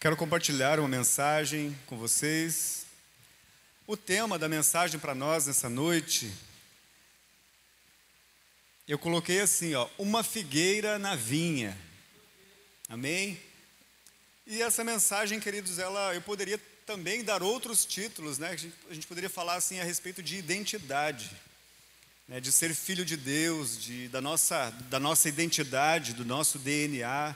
Quero compartilhar uma mensagem com vocês. O tema da mensagem para nós nessa noite, eu coloquei assim, ó, uma figueira na vinha. Amém? E essa mensagem, queridos, ela, eu poderia também dar outros títulos, né? A gente, a gente poderia falar assim a respeito de identidade, né? de ser filho de Deus, de, da, nossa, da nossa identidade, do nosso DNA,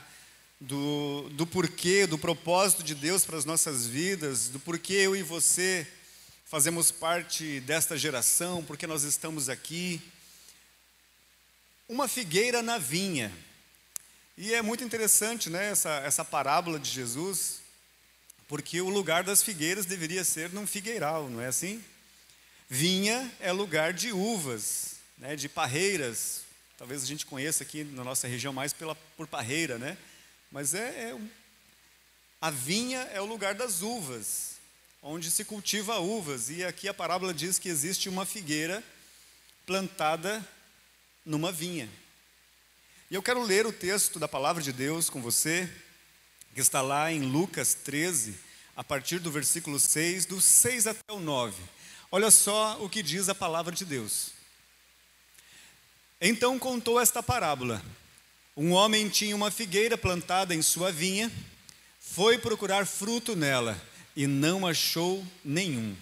do, do porquê, do propósito de Deus para as nossas vidas, do porquê eu e você fazemos parte desta geração, porque nós estamos aqui. Uma figueira na vinha. E é muito interessante né, essa, essa parábola de Jesus, porque o lugar das figueiras deveria ser num figueiral, não é assim? Vinha é lugar de uvas, né, de parreiras. Talvez a gente conheça aqui na nossa região mais pela, por parreira, né? Mas é, é a vinha é o lugar das uvas, onde se cultiva uvas. E aqui a parábola diz que existe uma figueira plantada numa vinha. E eu quero ler o texto da palavra de Deus com você, que está lá em Lucas 13, a partir do versículo 6, do 6 até o 9. Olha só o que diz a palavra de Deus. Então contou esta parábola. Um homem tinha uma figueira plantada em sua vinha, foi procurar fruto nela e não achou nenhum.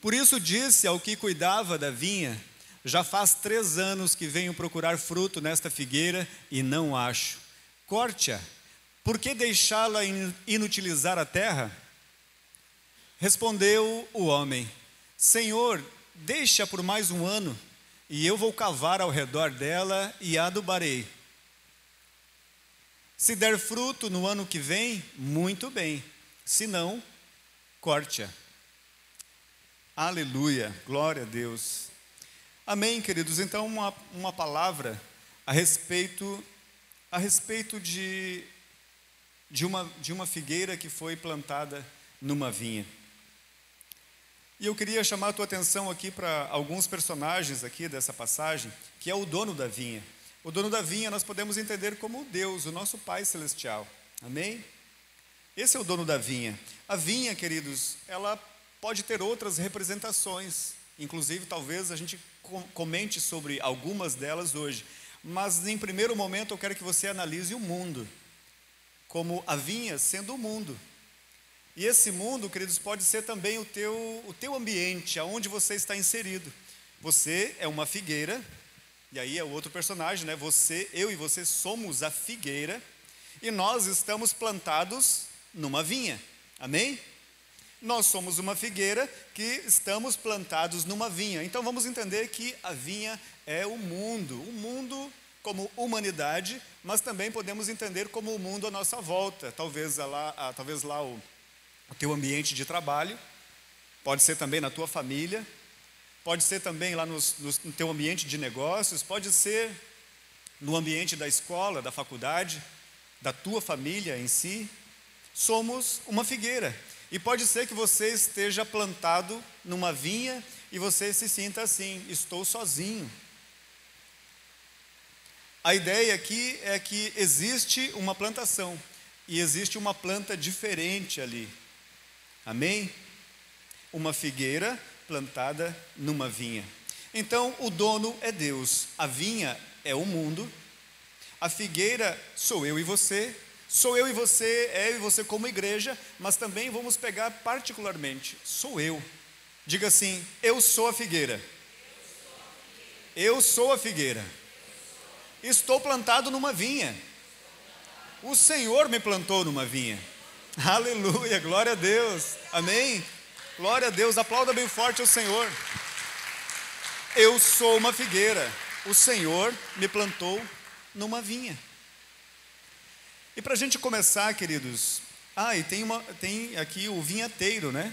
Por isso disse ao que cuidava da vinha: Já faz três anos que venho procurar fruto nesta figueira e não acho. Corte-a por que deixá-la inutilizar a terra? Respondeu o homem: Senhor, deixa por mais um ano, e eu vou cavar ao redor dela e adubarei. Se der fruto no ano que vem, muito bem. Se não, corte-a. Aleluia, glória a Deus. Amém, queridos. Então, uma, uma palavra a respeito, a respeito de de uma, de uma figueira que foi plantada numa vinha. E eu queria chamar a tua atenção aqui para alguns personagens aqui dessa passagem, que é o dono da vinha. O dono da vinha nós podemos entender como Deus, o nosso Pai Celestial. Amém? Esse é o dono da vinha. A vinha, queridos, ela pode ter outras representações. Inclusive, talvez a gente comente sobre algumas delas hoje. Mas, em primeiro momento, eu quero que você analise o mundo como a vinha sendo o mundo. E esse mundo, queridos, pode ser também o teu, o teu ambiente, aonde você está inserido. Você é uma figueira, e aí é o outro personagem, né? Você, eu e você somos a figueira, e nós estamos plantados numa vinha. Amém? Nós somos uma figueira que estamos plantados numa vinha. Então vamos entender que a vinha é o mundo, o mundo como humanidade, mas também podemos entender como o mundo à nossa volta. Talvez lá, talvez lá o, o teu ambiente de trabalho, pode ser também na tua família, pode ser também lá no, no teu ambiente de negócios, pode ser no ambiente da escola, da faculdade, da tua família em si. Somos uma figueira. E pode ser que você esteja plantado numa vinha e você se sinta assim: estou sozinho a ideia aqui é que existe uma plantação e existe uma planta diferente ali. Amém? Uma figueira plantada numa vinha. Então, o dono é Deus, a vinha é o mundo, a figueira sou eu e você, sou eu e você, é eu e você como igreja, mas também vamos pegar particularmente, sou eu. Diga assim: eu sou a figueira. Eu sou a figueira. Estou plantado numa vinha. O Senhor me plantou numa vinha. Aleluia, glória a Deus. Amém. Glória a Deus. Aplauda bem forte o Senhor. Eu sou uma figueira. O Senhor me plantou numa vinha. E para a gente começar, queridos, ah, e tem, uma, tem aqui o vinhateiro, né?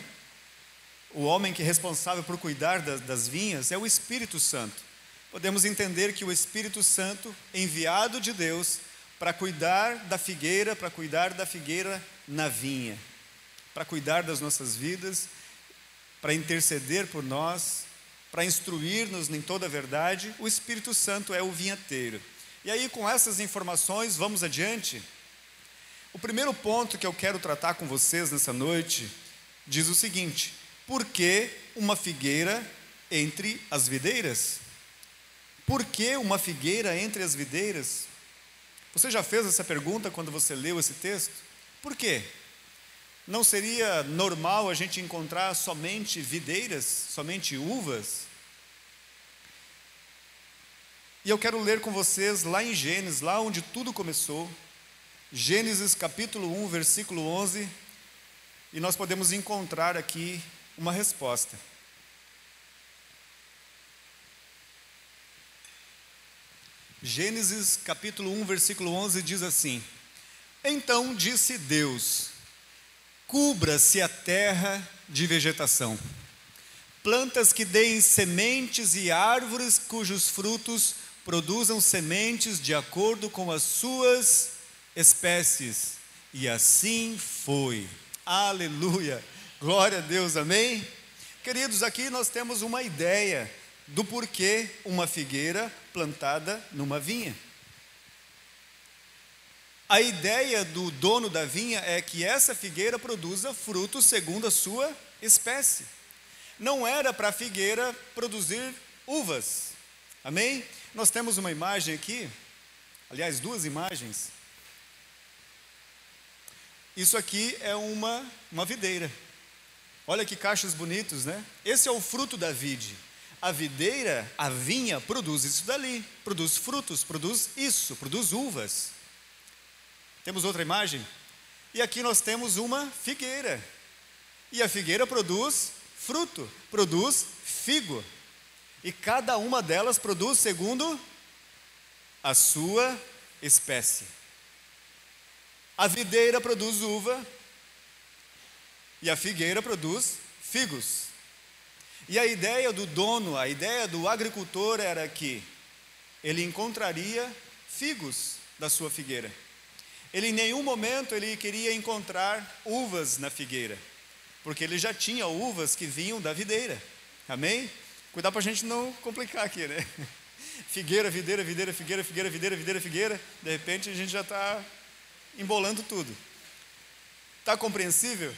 O homem que é responsável por cuidar das, das vinhas é o Espírito Santo podemos entender que o Espírito Santo, enviado de Deus para cuidar da figueira, para cuidar da figueira na vinha, para cuidar das nossas vidas, para interceder por nós, para instruir-nos em toda a verdade, o Espírito Santo é o vinhateiro. E aí, com essas informações, vamos adiante. O primeiro ponto que eu quero tratar com vocês nessa noite diz o seguinte: por que uma figueira entre as videiras? Por que uma figueira entre as videiras? Você já fez essa pergunta quando você leu esse texto? Por quê? Não seria normal a gente encontrar somente videiras, somente uvas? E eu quero ler com vocês lá em Gênesis, lá onde tudo começou, Gênesis capítulo 1, versículo 11, e nós podemos encontrar aqui uma resposta. Gênesis capítulo 1, versículo 11 diz assim: Então disse Deus: Cubra-se a terra de vegetação, plantas que deem sementes e árvores cujos frutos produzam sementes de acordo com as suas espécies. E assim foi. Aleluia! Glória a Deus, amém? Queridos, aqui nós temos uma ideia do porquê uma figueira plantada numa vinha. A ideia do dono da vinha é que essa figueira produza frutos segundo a sua espécie. Não era para a figueira produzir uvas. Amém? Nós temos uma imagem aqui, aliás, duas imagens. Isso aqui é uma, uma videira. Olha que cachos bonitos, né? Esse é o fruto da vide a videira, a vinha, produz isso dali, produz frutos, produz isso, produz uvas. Temos outra imagem? E aqui nós temos uma figueira. E a figueira produz fruto, produz figo. E cada uma delas produz segundo a sua espécie. A videira produz uva e a figueira produz figos. E a ideia do dono, a ideia do agricultor era que ele encontraria figos da sua figueira. Ele em nenhum momento ele queria encontrar uvas na figueira, porque ele já tinha uvas que vinham da videira. Amém? Cuidar para a gente não complicar aqui, né? Figueira, videira, videira, figueira, figueira, videira, videira, figueira. De repente a gente já está embolando tudo. Está compreensível?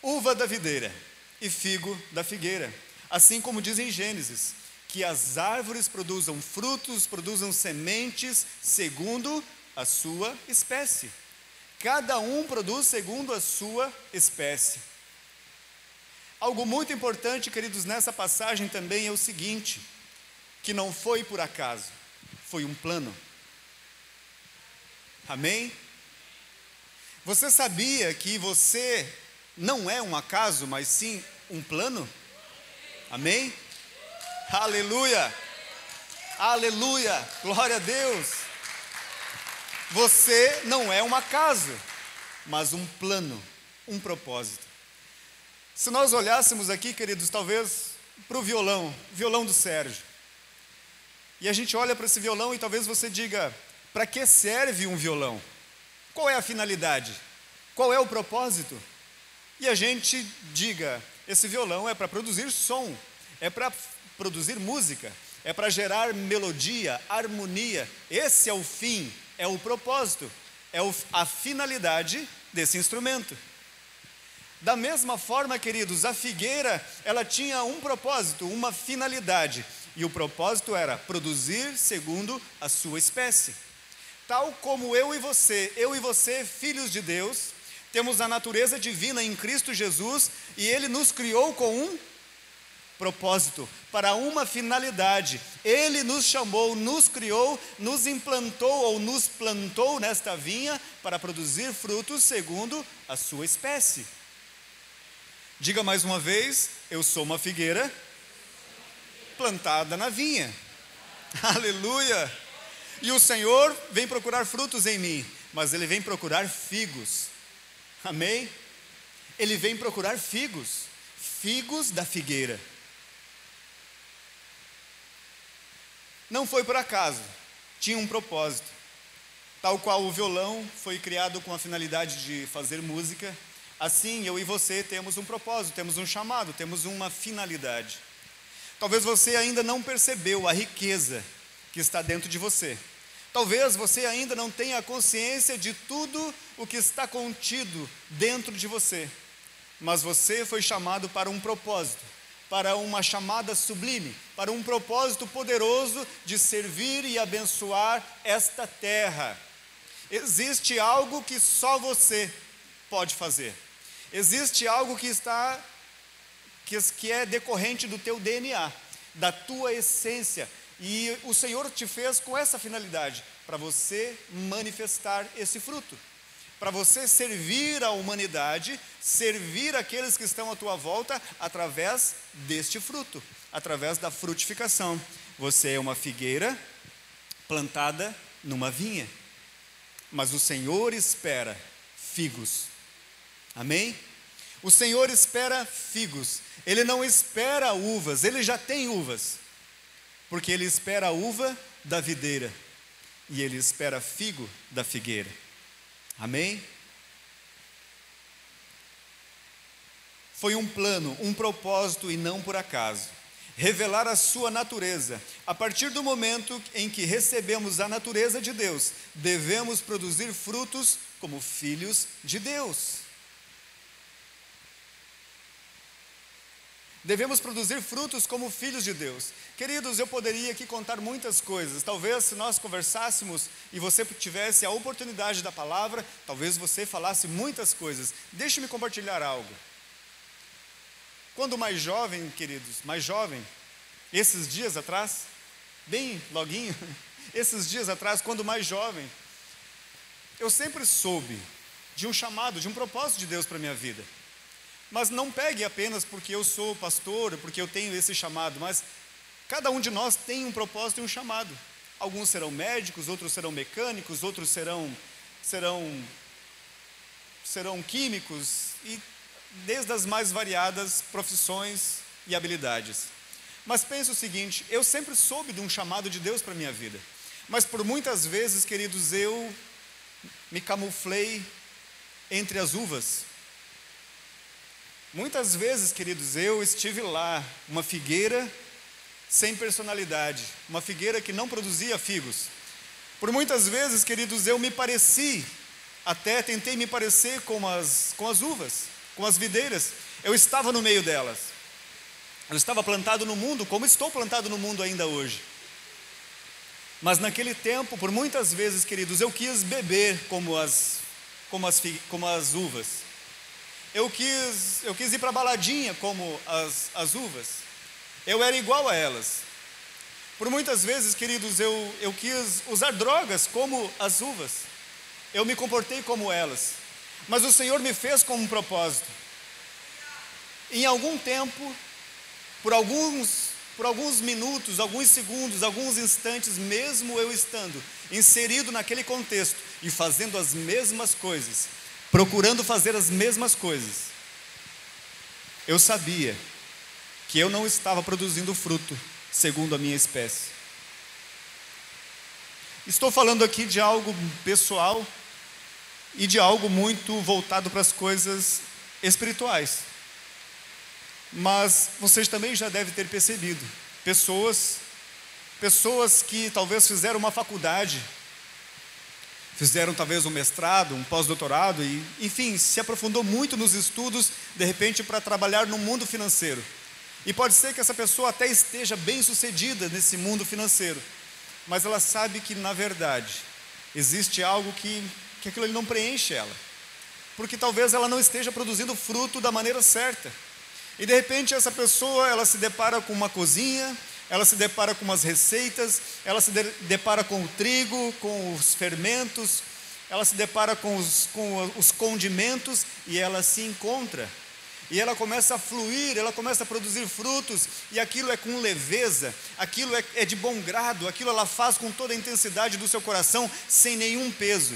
Uva da videira e figo da figueira. Assim como diz em Gênesis, que as árvores produzam frutos, produzam sementes segundo a sua espécie. Cada um produz segundo a sua espécie. Algo muito importante, queridos, nessa passagem também é o seguinte: que não foi por acaso, foi um plano. Amém? Você sabia que você não é um acaso, mas sim um plano? Amém? Aleluia! Aleluia! Glória a Deus! Você não é um acaso, mas um plano, um propósito. Se nós olhássemos aqui, queridos, talvez para o violão, violão do Sérgio, e a gente olha para esse violão e talvez você diga: para que serve um violão? Qual é a finalidade? Qual é o propósito? e a gente diga: esse violão é para produzir som, é para produzir música, é para gerar melodia, harmonia. Esse é o fim, é o propósito, é a finalidade desse instrumento. Da mesma forma, queridos, a figueira, ela tinha um propósito, uma finalidade, e o propósito era produzir segundo a sua espécie. Tal como eu e você, eu e você, filhos de Deus, temos a natureza divina em Cristo Jesus e Ele nos criou com um propósito, para uma finalidade. Ele nos chamou, nos criou, nos implantou ou nos plantou nesta vinha para produzir frutos segundo a sua espécie. Diga mais uma vez: eu sou uma figueira plantada na vinha. Aleluia! E o Senhor vem procurar frutos em mim, mas Ele vem procurar figos. Amém? Ele vem procurar figos, figos da figueira. Não foi por acaso, tinha um propósito. Tal qual o violão foi criado com a finalidade de fazer música, assim eu e você temos um propósito, temos um chamado, temos uma finalidade. Talvez você ainda não percebeu a riqueza que está dentro de você. Talvez você ainda não tenha consciência de tudo o que está contido dentro de você, mas você foi chamado para um propósito, para uma chamada sublime, para um propósito poderoso de servir e abençoar esta terra. Existe algo que só você pode fazer. Existe algo que está que é decorrente do teu DNA, da tua essência, e o Senhor te fez com essa finalidade, para você manifestar esse fruto, para você servir a humanidade, servir aqueles que estão à tua volta através deste fruto, através da frutificação. Você é uma figueira plantada numa vinha, mas o Senhor espera figos. Amém? O Senhor espera figos, Ele não espera uvas, Ele já tem uvas, porque Ele espera a uva da videira e Ele espera figo da figueira. Amém? Foi um plano, um propósito e não por acaso. Revelar a sua natureza. A partir do momento em que recebemos a natureza de Deus, devemos produzir frutos como filhos de Deus. Devemos produzir frutos como filhos de Deus. Queridos, eu poderia aqui contar muitas coisas. Talvez se nós conversássemos e você tivesse a oportunidade da palavra, talvez você falasse muitas coisas. Deixe-me compartilhar algo. Quando mais jovem, queridos, mais jovem, esses dias atrás, bem loguinho, esses dias atrás, quando mais jovem, eu sempre soube de um chamado, de um propósito de Deus para minha vida. Mas não pegue apenas porque eu sou pastor, porque eu tenho esse chamado, mas cada um de nós tem um propósito e um chamado. Alguns serão médicos, outros serão mecânicos, outros serão serão serão químicos e desde as mais variadas profissões e habilidades. Mas pense o seguinte, eu sempre soube de um chamado de Deus para minha vida. Mas por muitas vezes, queridos, eu me camuflei entre as uvas Muitas vezes, queridos, eu estive lá, uma figueira sem personalidade, uma figueira que não produzia figos. Por muitas vezes, queridos, eu me pareci, até tentei me parecer com as, com as uvas, com as videiras. Eu estava no meio delas. Eu estava plantado no mundo, como estou plantado no mundo ainda hoje. Mas naquele tempo, por muitas vezes, queridos, eu quis beber como as, como as, como as uvas eu quis, eu quis ir para a baladinha como as, as uvas. Eu era igual a elas. Por muitas vezes, queridos, eu, eu quis usar drogas como as uvas. Eu me comportei como elas. Mas o Senhor me fez com um propósito. Em algum tempo, por alguns, por alguns minutos, alguns segundos, alguns instantes, mesmo eu estando inserido naquele contexto e fazendo as mesmas coisas, procurando fazer as mesmas coisas, eu sabia que eu não estava produzindo fruto segundo a minha espécie. Estou falando aqui de algo pessoal e de algo muito voltado para as coisas espirituais. Mas vocês também já devem ter percebido, pessoas pessoas que talvez fizeram uma faculdade fizeram talvez um mestrado, um pós-doutorado e, enfim, se aprofundou muito nos estudos, de repente para trabalhar no mundo financeiro. E pode ser que essa pessoa até esteja bem sucedida nesse mundo financeiro, mas ela sabe que na verdade existe algo que, que aquilo ali não preenche ela, porque talvez ela não esteja produzindo fruto da maneira certa. E de repente essa pessoa ela se depara com uma cozinha, ela se depara com umas receitas, ela se depara com o trigo, com os fermentos, ela se depara com os, com os condimentos e ela se encontra. E ela começa a fluir, ela começa a produzir frutos, e aquilo é com leveza, aquilo é, é de bom grado, aquilo ela faz com toda a intensidade do seu coração, sem nenhum peso.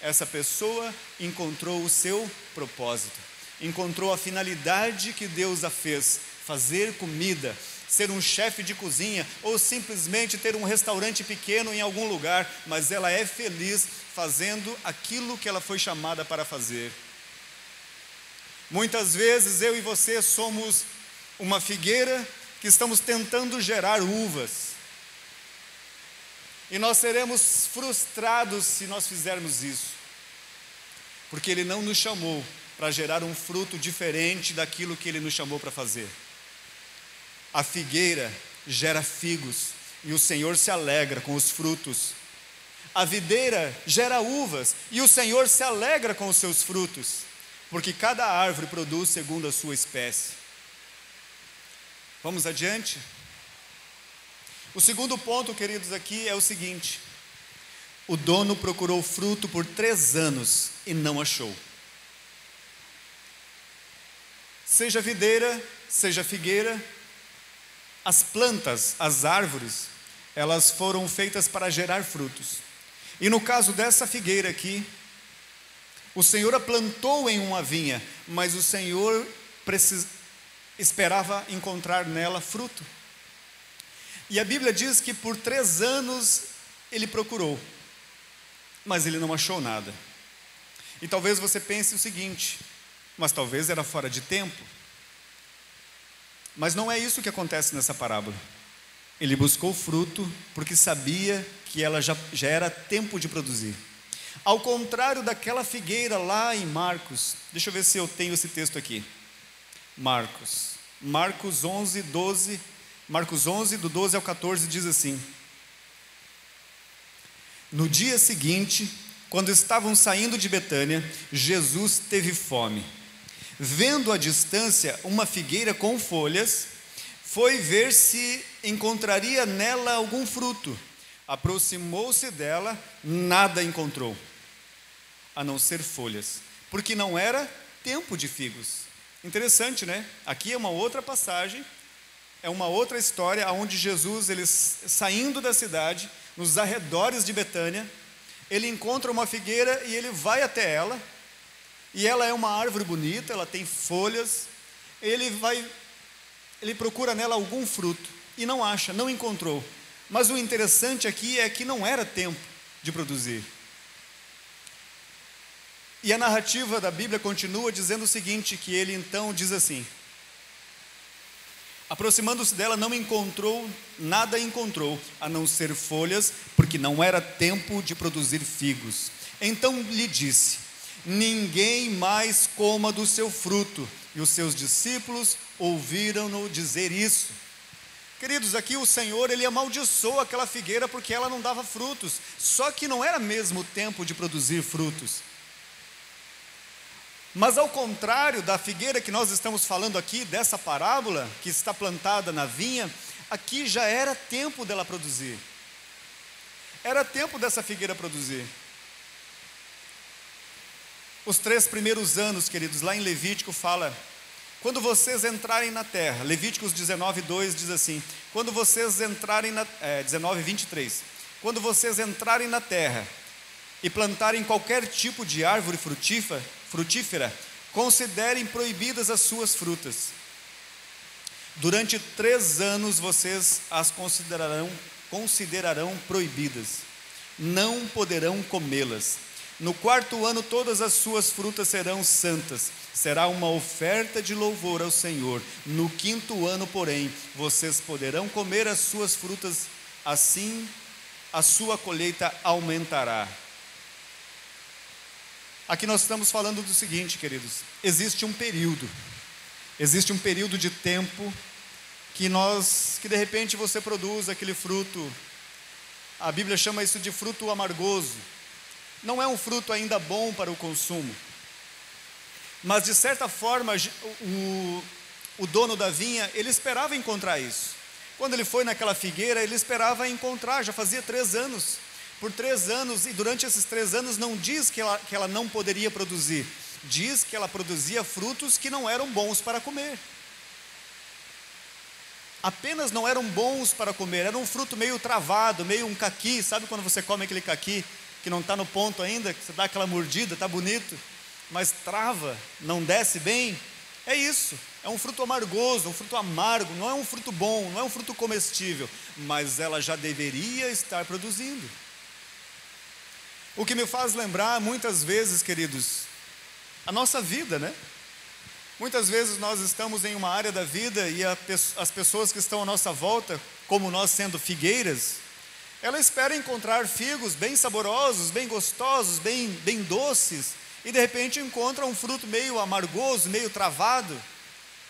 Essa pessoa encontrou o seu propósito, encontrou a finalidade que Deus a fez: fazer comida, ser um chefe de cozinha ou simplesmente ter um restaurante pequeno em algum lugar, mas ela é feliz fazendo aquilo que ela foi chamada para fazer. Muitas vezes eu e você somos uma figueira que estamos tentando gerar uvas. E nós seremos frustrados se nós fizermos isso, porque Ele não nos chamou para gerar um fruto diferente daquilo que Ele nos chamou para fazer. A figueira gera figos e o Senhor se alegra com os frutos. A videira gera uvas e o Senhor se alegra com os seus frutos, porque cada árvore produz segundo a sua espécie. Vamos adiante? O segundo ponto, queridos, aqui é o seguinte: o dono procurou fruto por três anos e não achou. Seja videira, seja figueira, as plantas, as árvores, elas foram feitas para gerar frutos. E no caso dessa figueira aqui, o Senhor a plantou em uma vinha, mas o Senhor precis... esperava encontrar nela fruto. E a Bíblia diz que por três anos ele procurou, mas ele não achou nada. E talvez você pense o seguinte: mas talvez era fora de tempo. Mas não é isso que acontece nessa parábola. Ele buscou fruto porque sabia que ela já, já era tempo de produzir. Ao contrário daquela figueira lá em Marcos, deixa eu ver se eu tenho esse texto aqui. Marcos, Marcos 11, 12 Marcos 11, do 12 ao 14, diz assim: No dia seguinte, quando estavam saindo de Betânia, Jesus teve fome. Vendo à distância uma figueira com folhas, foi ver se encontraria nela algum fruto. Aproximou-se dela, nada encontrou, a não ser folhas, porque não era tempo de figos. Interessante, né? Aqui é uma outra passagem é uma outra história onde Jesus, ele, saindo da cidade, nos arredores de Betânia, ele encontra uma figueira e ele vai até ela, e ela é uma árvore bonita, ela tem folhas, ele vai, ele procura nela algum fruto, e não acha, não encontrou. Mas o interessante aqui é que não era tempo de produzir. E a narrativa da Bíblia continua dizendo o seguinte: que ele então diz assim: Aproximando-se dela, não encontrou, nada encontrou, a não ser folhas, porque não era tempo de produzir figos. Então lhe disse: Ninguém mais coma do seu fruto. E os seus discípulos ouviram-no dizer isso. Queridos, aqui o Senhor, ele amaldiçoou aquela figueira porque ela não dava frutos. Só que não era mesmo tempo de produzir frutos. Mas ao contrário da figueira que nós estamos falando aqui, dessa parábola, que está plantada na vinha, aqui já era tempo dela produzir. Era tempo dessa figueira produzir. Os três primeiros anos, queridos, lá em Levítico fala: quando vocês entrarem na terra, Levíticos 19, 2 diz assim: quando vocês entrarem na. É, 19, 23. Quando vocês entrarem na terra e plantarem qualquer tipo de árvore frutífera, frutífera, considerem proibidas as suas frutas. Durante três anos vocês as considerarão, considerarão proibidas, não poderão comê-las. No quarto ano, todas as suas frutas serão santas, será uma oferta de louvor ao Senhor. No quinto ano, porém, vocês poderão comer as suas frutas, assim a sua colheita aumentará. Aqui nós estamos falando do seguinte, queridos: existe um período, existe um período de tempo que nós, que de repente você produz aquele fruto, a Bíblia chama isso de fruto amargoso. Não é um fruto ainda bom para o consumo, mas de certa forma o, o dono da vinha ele esperava encontrar isso. Quando ele foi naquela figueira, ele esperava encontrar, já fazia três anos. Por três anos, e durante esses três anos não diz que ela, que ela não poderia produzir, diz que ela produzia frutos que não eram bons para comer. Apenas não eram bons para comer, era um fruto meio travado, meio um caqui, sabe quando você come aquele caqui que não está no ponto ainda, que você dá aquela mordida, está bonito, mas trava, não desce bem? É isso, é um fruto amargoso, um fruto amargo, não é um fruto bom, não é um fruto comestível, mas ela já deveria estar produzindo. O que me faz lembrar muitas vezes, queridos, a nossa vida, né? Muitas vezes nós estamos em uma área da vida e a, as pessoas que estão à nossa volta, como nós sendo figueiras, Ela espera encontrar figos bem saborosos, bem gostosos, bem, bem doces, e de repente encontra um fruto meio amargoso, meio travado.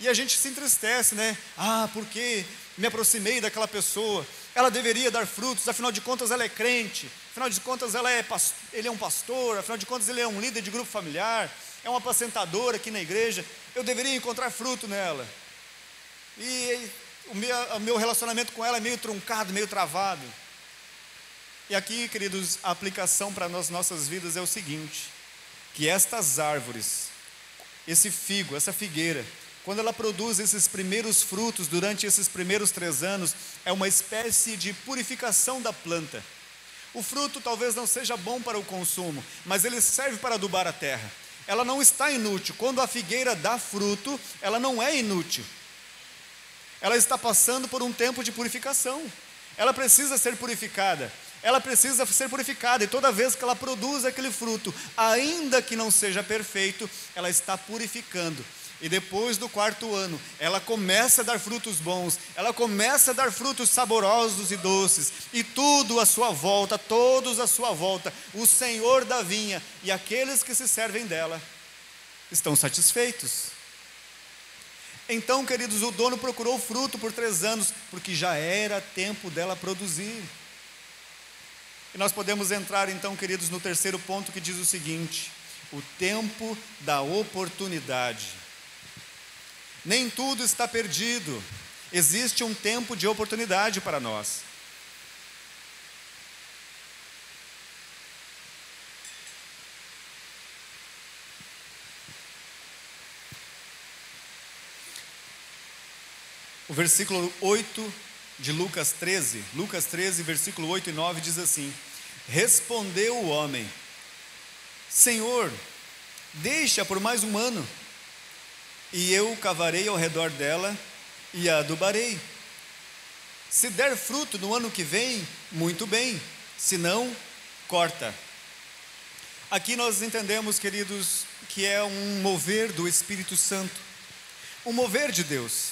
E a gente se entristece, né? Ah, porque me aproximei daquela pessoa, ela deveria dar frutos, afinal de contas ela é crente, afinal de contas ela é, ele é um pastor, afinal de contas ele é um líder de grupo familiar, é uma apacentadora aqui na igreja, eu deveria encontrar fruto nela. E o meu, o meu relacionamento com ela é meio truncado, meio travado. E aqui, queridos, a aplicação para as nossas vidas é o seguinte: que estas árvores, esse figo, essa figueira, quando ela produz esses primeiros frutos durante esses primeiros três anos, é uma espécie de purificação da planta. O fruto talvez não seja bom para o consumo, mas ele serve para adubar a terra. Ela não está inútil. Quando a figueira dá fruto, ela não é inútil. Ela está passando por um tempo de purificação. Ela precisa ser purificada. Ela precisa ser purificada, e toda vez que ela produz aquele fruto, ainda que não seja perfeito, ela está purificando. E depois do quarto ano, ela começa a dar frutos bons, ela começa a dar frutos saborosos e doces, e tudo à sua volta, todos à sua volta, o Senhor da vinha e aqueles que se servem dela estão satisfeitos. Então, queridos, o dono procurou fruto por três anos, porque já era tempo dela produzir. E nós podemos entrar, então, queridos, no terceiro ponto que diz o seguinte: o tempo da oportunidade. Nem tudo está perdido. Existe um tempo de oportunidade para nós. O versículo 8 de Lucas 13, Lucas 13, versículo 8 e 9 diz assim: Respondeu o homem: Senhor, deixa por mais um ano e eu cavarei ao redor dela e a adubarei. Se der fruto no ano que vem, muito bem, se não, corta. Aqui nós entendemos, queridos, que é um mover do Espírito Santo, um mover de Deus.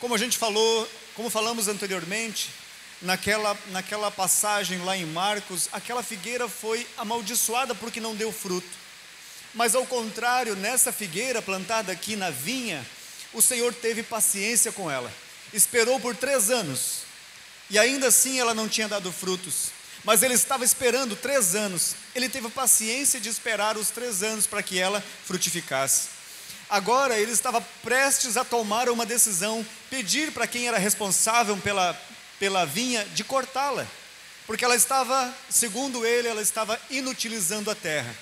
Como a gente falou, como falamos anteriormente, naquela, naquela passagem lá em Marcos, aquela figueira foi amaldiçoada porque não deu fruto. Mas ao contrário, nessa figueira plantada aqui na vinha, o Senhor teve paciência com ela, esperou por três anos, e ainda assim ela não tinha dado frutos. Mas ele estava esperando três anos, ele teve paciência de esperar os três anos para que ela frutificasse. Agora ele estava prestes a tomar uma decisão, pedir para quem era responsável pela, pela vinha de cortá-la, porque ela estava, segundo ele, ela estava inutilizando a terra.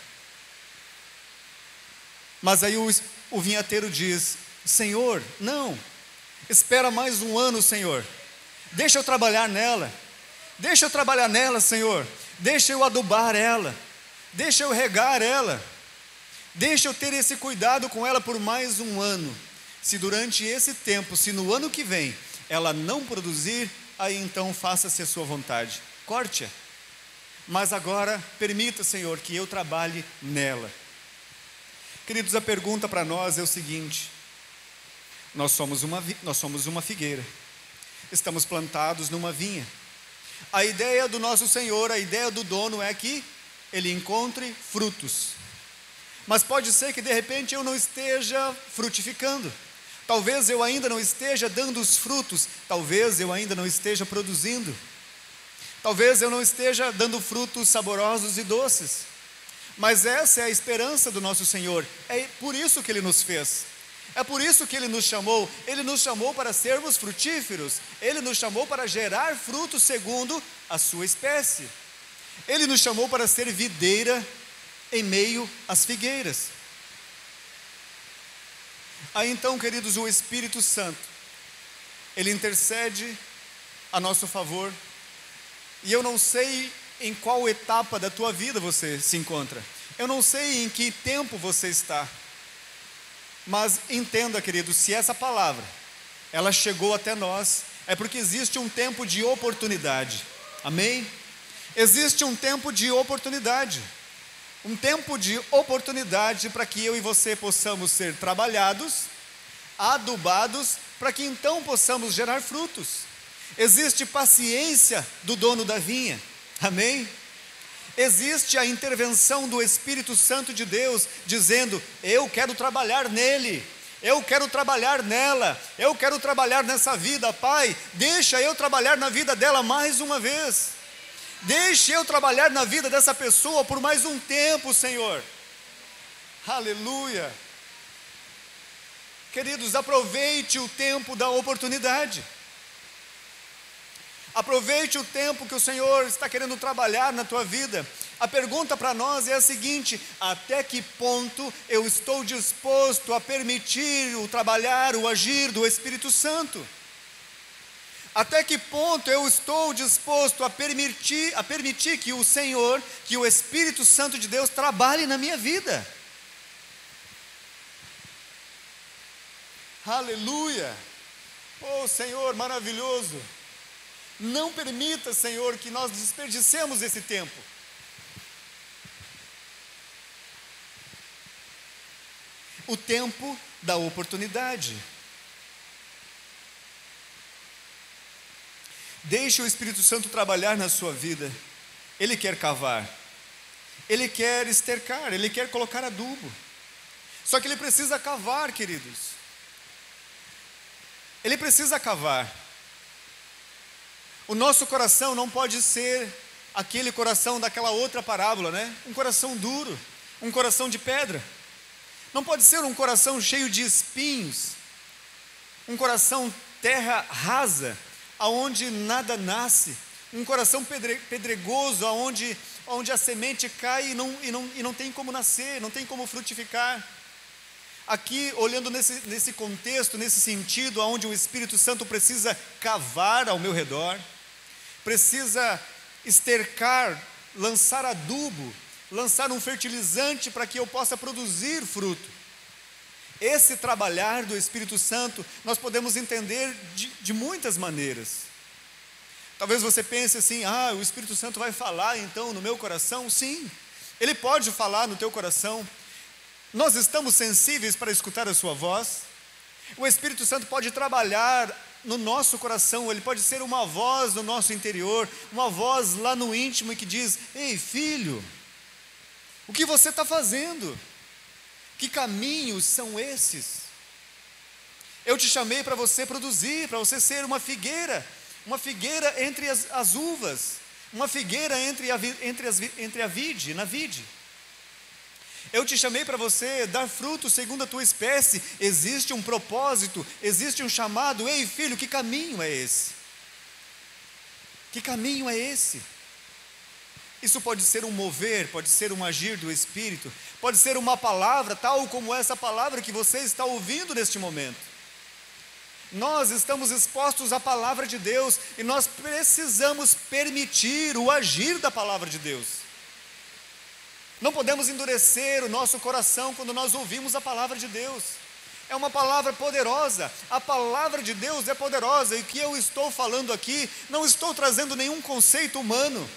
Mas aí o, o vinhateiro diz: Senhor, não, espera mais um ano, Senhor, deixa eu trabalhar nela, deixa eu trabalhar nela, Senhor, deixa eu adubar ela, deixa eu regar ela, deixa eu ter esse cuidado com ela por mais um ano. Se durante esse tempo, se no ano que vem ela não produzir, aí então faça-se a sua vontade, corte-a. Mas agora permita, Senhor, que eu trabalhe nela. Queridos, a pergunta para nós é o seguinte: nós somos, uma, nós somos uma figueira, estamos plantados numa vinha. A ideia do nosso Senhor, a ideia do dono é que ele encontre frutos. Mas pode ser que de repente eu não esteja frutificando. Talvez eu ainda não esteja dando os frutos, talvez eu ainda não esteja produzindo. Talvez eu não esteja dando frutos saborosos e doces. Mas essa é a esperança do nosso Senhor. É por isso que ele nos fez. É por isso que ele nos chamou. Ele nos chamou para sermos frutíferos. Ele nos chamou para gerar frutos segundo a sua espécie. Ele nos chamou para ser videira em meio às figueiras. Aí então, queridos, o Espírito Santo, ele intercede a nosso favor. E eu não sei em qual etapa da tua vida você se encontra. Eu não sei em que tempo você está. Mas entenda, querido, se essa palavra ela chegou até nós, é porque existe um tempo de oportunidade. Amém? Existe um tempo de oportunidade. Um tempo de oportunidade para que eu e você possamos ser trabalhados, adubados, para que então possamos gerar frutos. existe paciência do dono da vinha, amém? Existe a intervenção do Espírito Santo de Deus, dizendo: Eu quero trabalhar nele, eu quero trabalhar nela, eu quero trabalhar nessa vida, Pai, deixa eu trabalhar na vida dela mais uma vez, deixe eu trabalhar na vida dessa pessoa por mais um tempo, Senhor. Aleluia. Queridos, aproveite o tempo da oportunidade. Aproveite o tempo que o Senhor está querendo trabalhar na tua vida. A pergunta para nós é a seguinte: até que ponto eu estou disposto a permitir o trabalhar, o agir do Espírito Santo? Até que ponto eu estou disposto a permitir, a permitir que o Senhor, que o Espírito Santo de Deus trabalhe na minha vida? Aleluia! Oh Senhor, maravilhoso! Não permita, Senhor, que nós desperdicemos esse tempo. O tempo da oportunidade. Deixe o Espírito Santo trabalhar na sua vida. Ele quer cavar. Ele quer estercar, ele quer colocar adubo. Só que ele precisa cavar, queridos. Ele precisa cavar. O nosso coração não pode ser aquele coração daquela outra parábola, né? Um coração duro, um coração de pedra. Não pode ser um coração cheio de espinhos, um coração terra rasa, aonde nada nasce, um coração pedregoso, aonde, aonde a semente cai e não, e, não, e não tem como nascer, não tem como frutificar. Aqui, olhando nesse, nesse contexto, nesse sentido, aonde o Espírito Santo precisa cavar ao meu redor, precisa estercar, lançar adubo, lançar um fertilizante para que eu possa produzir fruto. Esse trabalhar do Espírito Santo nós podemos entender de, de muitas maneiras. Talvez você pense assim: ah, o Espírito Santo vai falar então no meu coração? Sim, ele pode falar no teu coração. Nós estamos sensíveis para escutar a sua voz. O Espírito Santo pode trabalhar no nosso coração, ele pode ser uma voz no nosso interior, uma voz lá no íntimo que diz: Ei, filho, o que você está fazendo? Que caminhos são esses? Eu te chamei para você produzir, para você ser uma figueira, uma figueira entre as, as uvas, uma figueira entre a, entre, as, entre a vide, na vide. Eu te chamei para você dar fruto segundo a tua espécie. Existe um propósito, existe um chamado. Ei, filho, que caminho é esse? Que caminho é esse? Isso pode ser um mover, pode ser um agir do Espírito, pode ser uma palavra, tal como essa palavra que você está ouvindo neste momento. Nós estamos expostos à palavra de Deus e nós precisamos permitir o agir da palavra de Deus. Não podemos endurecer o nosso coração quando nós ouvimos a palavra de Deus. É uma palavra poderosa, a palavra de Deus é poderosa, e o que eu estou falando aqui, não estou trazendo nenhum conceito humano,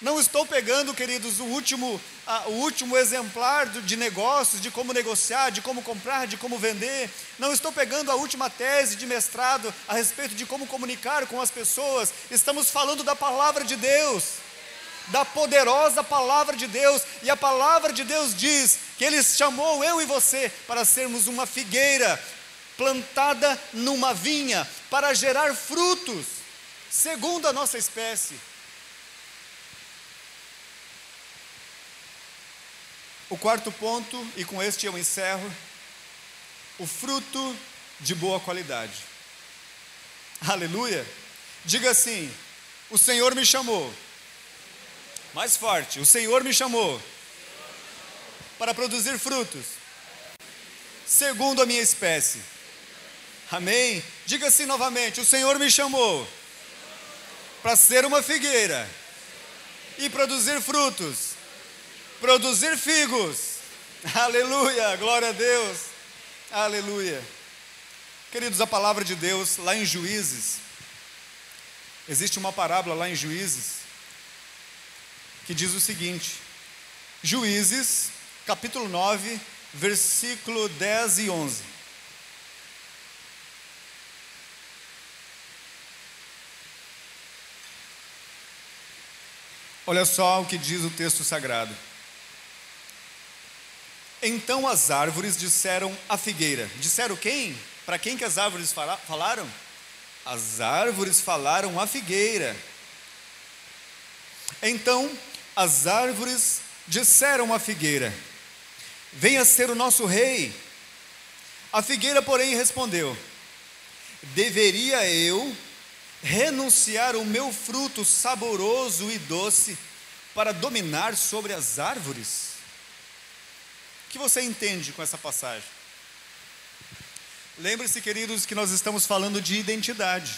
não estou pegando, queridos, o último, o último exemplar de negócios, de como negociar, de como comprar, de como vender. Não estou pegando a última tese de mestrado a respeito de como comunicar com as pessoas. Estamos falando da palavra de Deus da poderosa palavra de Deus, e a palavra de Deus diz que Ele chamou eu e você para sermos uma figueira plantada numa vinha, para gerar frutos, segundo a nossa espécie. O quarto ponto, e com este eu encerro, o fruto de boa qualidade. Aleluia! Diga assim: o Senhor me chamou mais forte. O Senhor me chamou para produzir frutos, segundo a minha espécie. Amém? Diga assim novamente: O Senhor me chamou para ser uma figueira e produzir frutos, produzir figos. Aleluia, glória a Deus. Aleluia. Queridos, a palavra de Deus lá em Juízes, existe uma parábola lá em Juízes que diz o seguinte: Juízes, capítulo 9, versículo 10 e 11. Olha só o que diz o texto sagrado. Então as árvores disseram à figueira. Disseram quem? Para quem que as árvores falaram? As árvores falaram à figueira. Então as árvores disseram à figueira: Venha ser o nosso rei. A figueira, porém, respondeu: Deveria eu renunciar o meu fruto saboroso e doce para dominar sobre as árvores? O que você entende com essa passagem? Lembre-se, queridos, que nós estamos falando de identidade,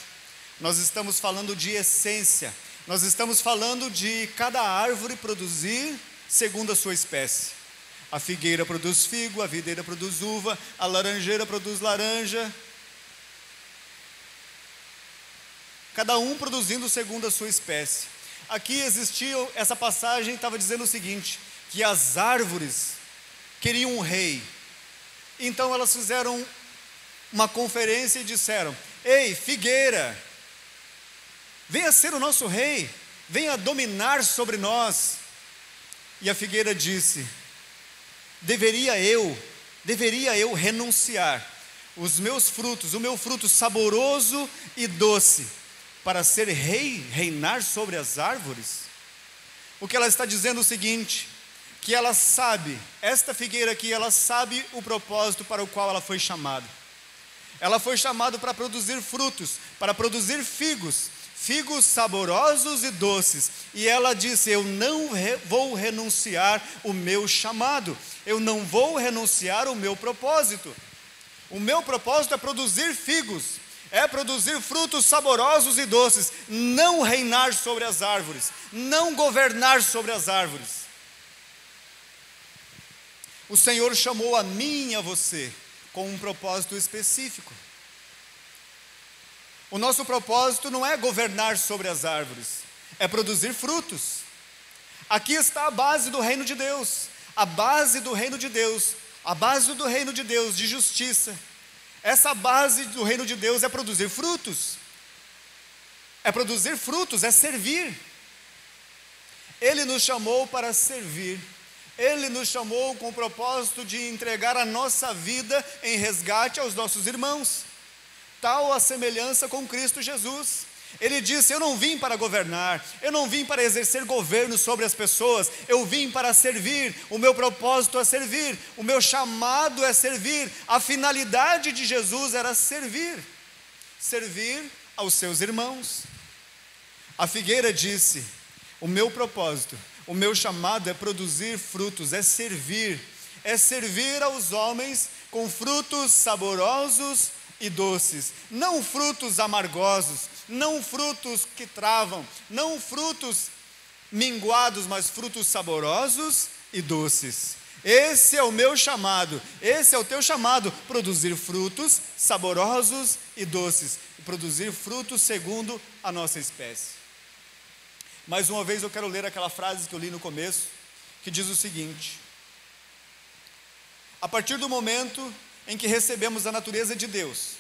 nós estamos falando de essência, nós estamos falando de cada árvore produzir segundo a sua espécie. A figueira produz figo, a videira produz uva, a laranjeira produz laranja. Cada um produzindo segundo a sua espécie. Aqui existia, essa passagem estava dizendo o seguinte: que as árvores queriam um rei. Então elas fizeram uma conferência e disseram: Ei, figueira, venha ser o nosso rei, venha dominar sobre nós. E a figueira disse: Deveria eu, deveria eu renunciar os meus frutos, o meu fruto saboroso e doce, para ser rei, reinar sobre as árvores? O que ela está dizendo é o seguinte: que ela sabe, esta figueira aqui, ela sabe o propósito para o qual ela foi chamada. Ela foi chamada para produzir frutos, para produzir figos, figos saborosos e doces. E ela disse: Eu não re vou renunciar o meu chamado, eu não vou renunciar o meu propósito. O meu propósito é produzir figos, é produzir frutos saborosos e doces, não reinar sobre as árvores, não governar sobre as árvores. O Senhor chamou a mim e a você com um propósito específico. O nosso propósito não é governar sobre as árvores, é produzir frutos. Aqui está a base do reino de Deus, a base do reino de Deus, a base do reino de Deus de justiça. Essa base do reino de Deus é produzir frutos. É produzir frutos, é servir. Ele nos chamou para servir. Ele nos chamou com o propósito de entregar a nossa vida em resgate aos nossos irmãos. Tal a semelhança com Cristo Jesus. Ele disse: Eu não vim para governar, eu não vim para exercer governo sobre as pessoas, eu vim para servir. O meu propósito é servir, o meu chamado é servir. A finalidade de Jesus era servir, servir aos seus irmãos. A figueira disse: O meu propósito o meu chamado é produzir frutos, é servir, é servir aos homens com frutos saborosos e doces, não frutos amargosos, não frutos que travam, não frutos minguados, mas frutos saborosos e doces. Esse é o meu chamado, esse é o teu chamado, produzir frutos saborosos e doces, produzir frutos segundo a nossa espécie. Mais uma vez eu quero ler aquela frase que eu li no começo, que diz o seguinte: A partir do momento em que recebemos a natureza de Deus,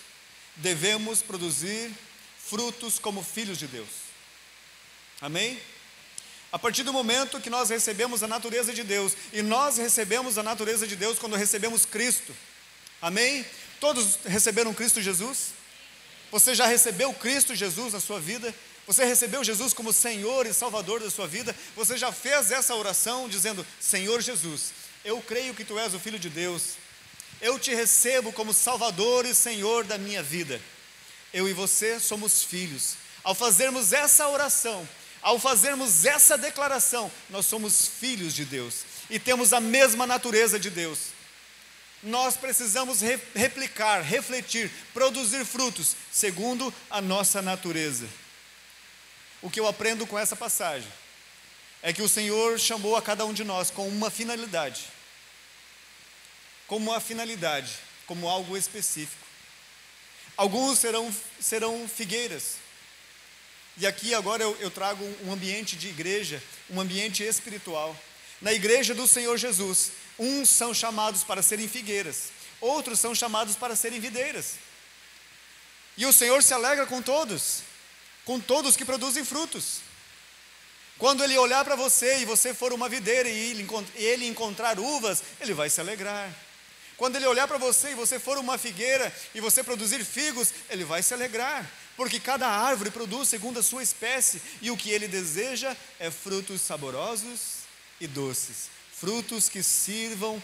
devemos produzir frutos como filhos de Deus. Amém? A partir do momento que nós recebemos a natureza de Deus, e nós recebemos a natureza de Deus quando recebemos Cristo. Amém? Todos receberam Cristo Jesus? Você já recebeu Cristo Jesus na sua vida? Você recebeu Jesus como Senhor e Salvador da sua vida? Você já fez essa oração dizendo: Senhor Jesus, eu creio que tu és o Filho de Deus. Eu te recebo como Salvador e Senhor da minha vida. Eu e você somos filhos. Ao fazermos essa oração, ao fazermos essa declaração, nós somos filhos de Deus e temos a mesma natureza de Deus. Nós precisamos re replicar, refletir, produzir frutos segundo a nossa natureza. O que eu aprendo com essa passagem é que o Senhor chamou a cada um de nós com uma finalidade. Como uma finalidade, como algo específico. Alguns serão, serão figueiras. E aqui agora eu, eu trago um ambiente de igreja, um ambiente espiritual. Na igreja do Senhor Jesus, uns são chamados para serem figueiras, outros são chamados para serem videiras. E o Senhor se alegra com todos com todos que produzem frutos. Quando ele olhar para você e você for uma videira e ele encontrar uvas, ele vai se alegrar. Quando ele olhar para você e você for uma figueira e você produzir figos, ele vai se alegrar, porque cada árvore produz segundo a sua espécie, e o que ele deseja é frutos saborosos e doces, frutos que sirvam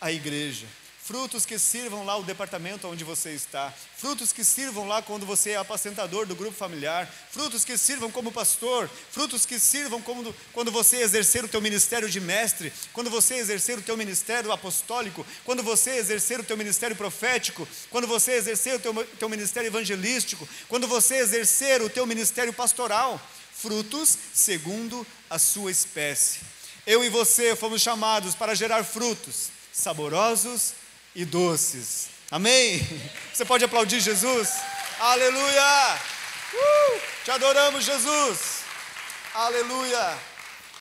à igreja, frutos que sirvam lá o departamento onde você está, frutos que sirvam lá quando você é apacentador do grupo familiar, frutos que sirvam como pastor, frutos que sirvam como, quando você exercer o teu ministério de mestre, quando você exercer o teu ministério apostólico, quando você exercer o teu ministério profético, quando você exercer o teu, teu ministério evangelístico, quando você exercer o teu ministério pastoral, frutos segundo a sua espécie. Eu e você fomos chamados para gerar frutos saborosos e doces. Amém? Você pode aplaudir Jesus? Aleluia! Uh! Te adoramos, Jesus! Aleluia!